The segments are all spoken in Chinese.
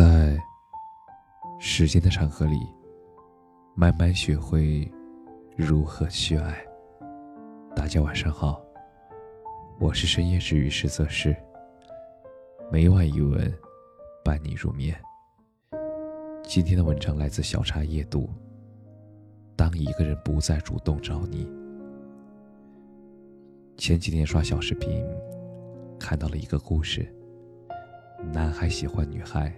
在时间的长河里，慢慢学会如何去爱。大家晚上好，我是深夜治愈师泽师，每晚一文伴你入眠。今天的文章来自小茶夜读。当一个人不再主动找你，前几天刷小视频，看到了一个故事。男孩喜欢女孩，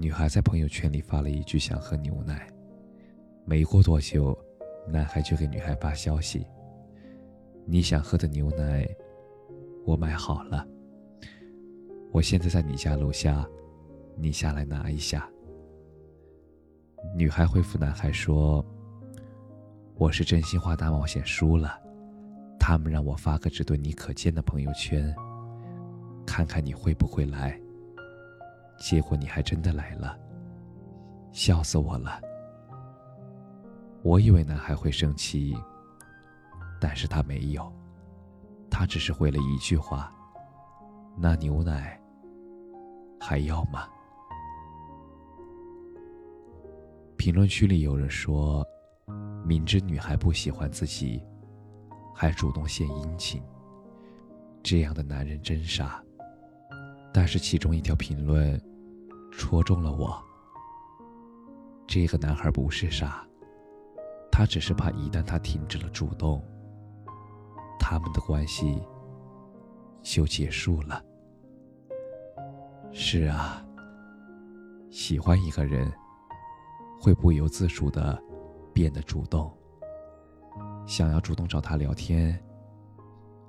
女孩在朋友圈里发了一句想喝牛奶，没过多久，男孩就给女孩发消息：“你想喝的牛奶，我买好了，我现在在你家楼下，你下来拿一下。”女孩回复男孩说：“我是真心话大冒险输了，他们让我发个只对你可见的朋友圈，看看你会不会来。结果你还真的来了，笑死我了。我以为男孩会生气，但是他没有，他只是回了一句话：那牛奶还要吗？”评论区里有人说：“明知女孩不喜欢自己，还主动献殷勤，这样的男人真傻。”但是其中一条评论戳中了我。这个男孩不是傻，他只是怕一旦他停止了主动，他们的关系就结束了。是啊，喜欢一个人。会不由自主的变得主动，想要主动找他聊天，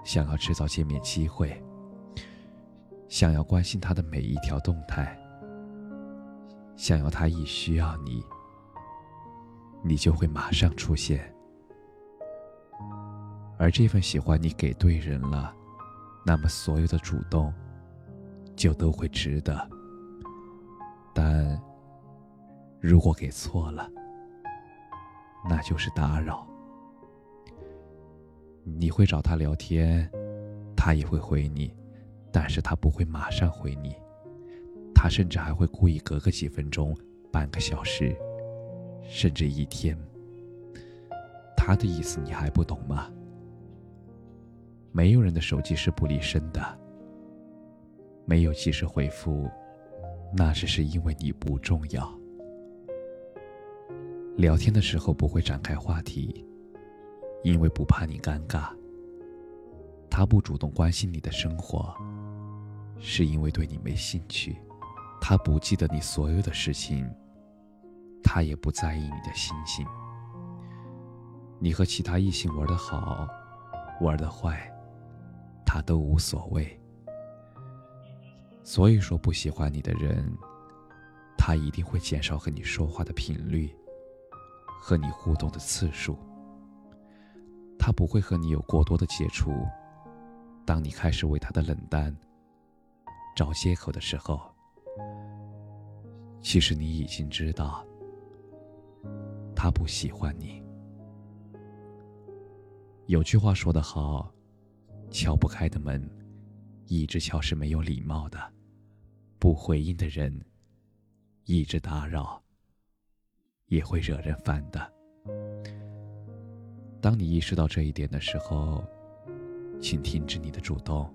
想要制造见面机会，想要关心他的每一条动态，想要他一需要你，你就会马上出现。而这份喜欢你给对人了，那么所有的主动就都会值得。但。如果给错了，那就是打扰。你会找他聊天，他也会回你，但是他不会马上回你，他甚至还会故意隔个几分钟、半个小时，甚至一天。他的意思你还不懂吗？没有人的手机是不离身的，没有及时回复，那只是因为你不重要。聊天的时候不会展开话题，因为不怕你尴尬。他不主动关心你的生活，是因为对你没兴趣。他不记得你所有的事情，他也不在意你的心情。你和其他异性玩的好，玩的坏，他都无所谓。所以说，不喜欢你的人，他一定会减少和你说话的频率。和你互动的次数，他不会和你有过多的接触。当你开始为他的冷淡找借口的时候，其实你已经知道，他不喜欢你。有句话说得好：“敲不开的门，一直敲是没有礼貌的；不回应的人，一直打扰。”也会惹人烦的。当你意识到这一点的时候，请停止你的主动，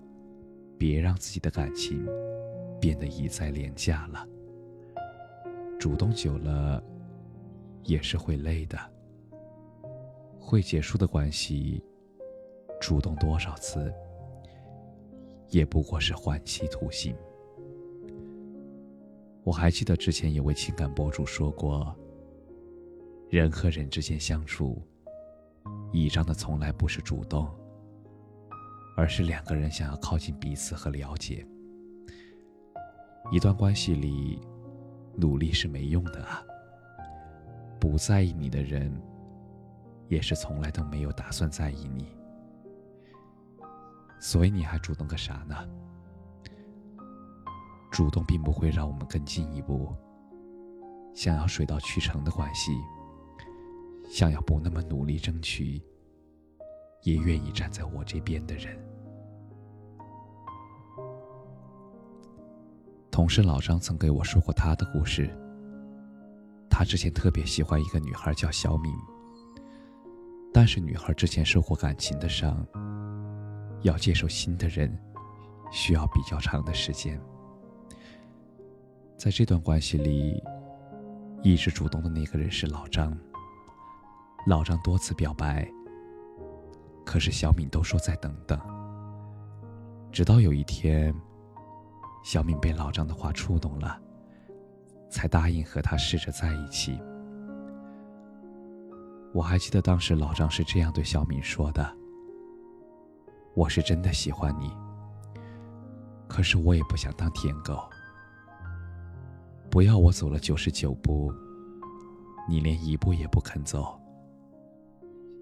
别让自己的感情变得一再廉价了。主动久了，也是会累的。会结束的关系，主动多少次，也不过是换妻图形。我还记得之前有位情感博主说过。人和人之间相处，倚仗的从来不是主动，而是两个人想要靠近彼此和了解。一段关系里，努力是没用的啊。不在意你的人，也是从来都没有打算在意你。所以你还主动个啥呢？主动并不会让我们更进一步。想要水到渠成的关系。想要不那么努力争取，也愿意站在我这边的人，同事老张曾给我说过他的故事。他之前特别喜欢一个女孩，叫小敏。但是女孩之前受过感情的伤，要接受新的人，需要比较长的时间。在这段关系里，一直主动的那个人是老张。老张多次表白，可是小敏都说再等等。直到有一天，小敏被老张的话触动了，才答应和他试着在一起。我还记得当时老张是这样对小敏说的：“我是真的喜欢你，可是我也不想当舔狗。不要我走了九十九步，你连一步也不肯走。”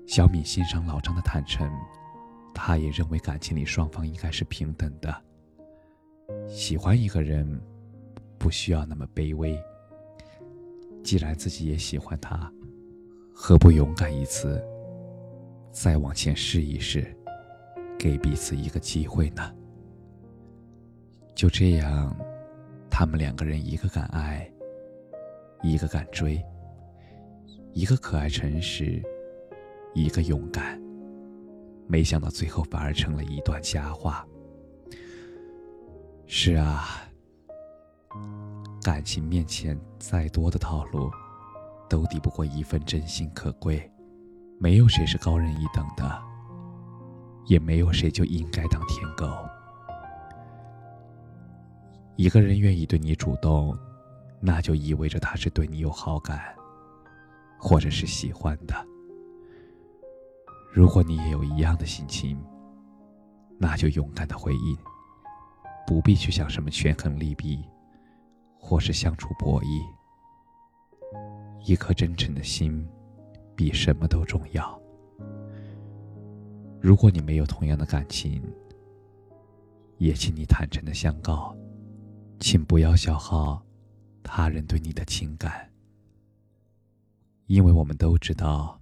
小敏欣赏老张的坦诚，她也认为感情里双方应该是平等的。喜欢一个人，不需要那么卑微。既然自己也喜欢他。何不勇敢一次，再往前试一试，给彼此一个机会呢？就这样，他们两个人一个敢爱，一个敢追，一个可爱诚实，一个勇敢。没想到最后反而成了一段佳话。是啊，感情面前再多的套路。都抵不过一份真心可贵，没有谁是高人一等的，也没有谁就应该当舔狗。一个人愿意对你主动，那就意味着他是对你有好感，或者是喜欢的。如果你也有一样的心情，那就勇敢的回应，不必去想什么权衡利弊，或是相处博弈。一颗真诚的心，比什么都重要。如果你没有同样的感情，也请你坦诚的相告，请不要消耗他人对你的情感，因为我们都知道，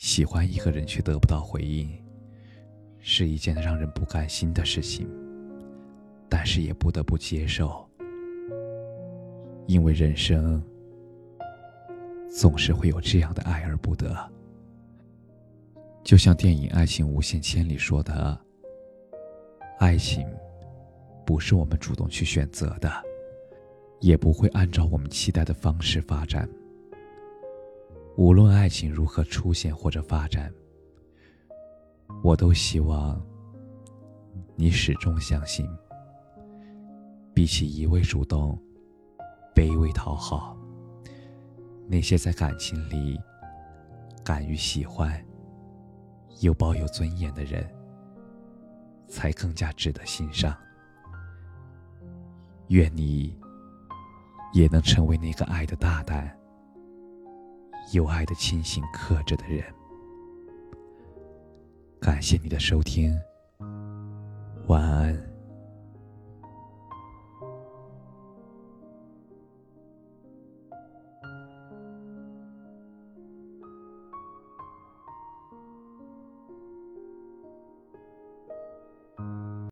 喜欢一个人却得不到回应，是一件让人不甘心的事情，但是也不得不接受，因为人生。总是会有这样的爱而不得，就像电影《爱情无限千里》说的：“爱情不是我们主动去选择的，也不会按照我们期待的方式发展。无论爱情如何出现或者发展，我都希望你始终相信，比起一味主动，卑微讨好。”那些在感情里敢于喜欢又抱有尊严的人，才更加值得欣赏。愿你也能成为那个爱的大胆、有爱的清醒、克制的人。感谢你的收听，晚安。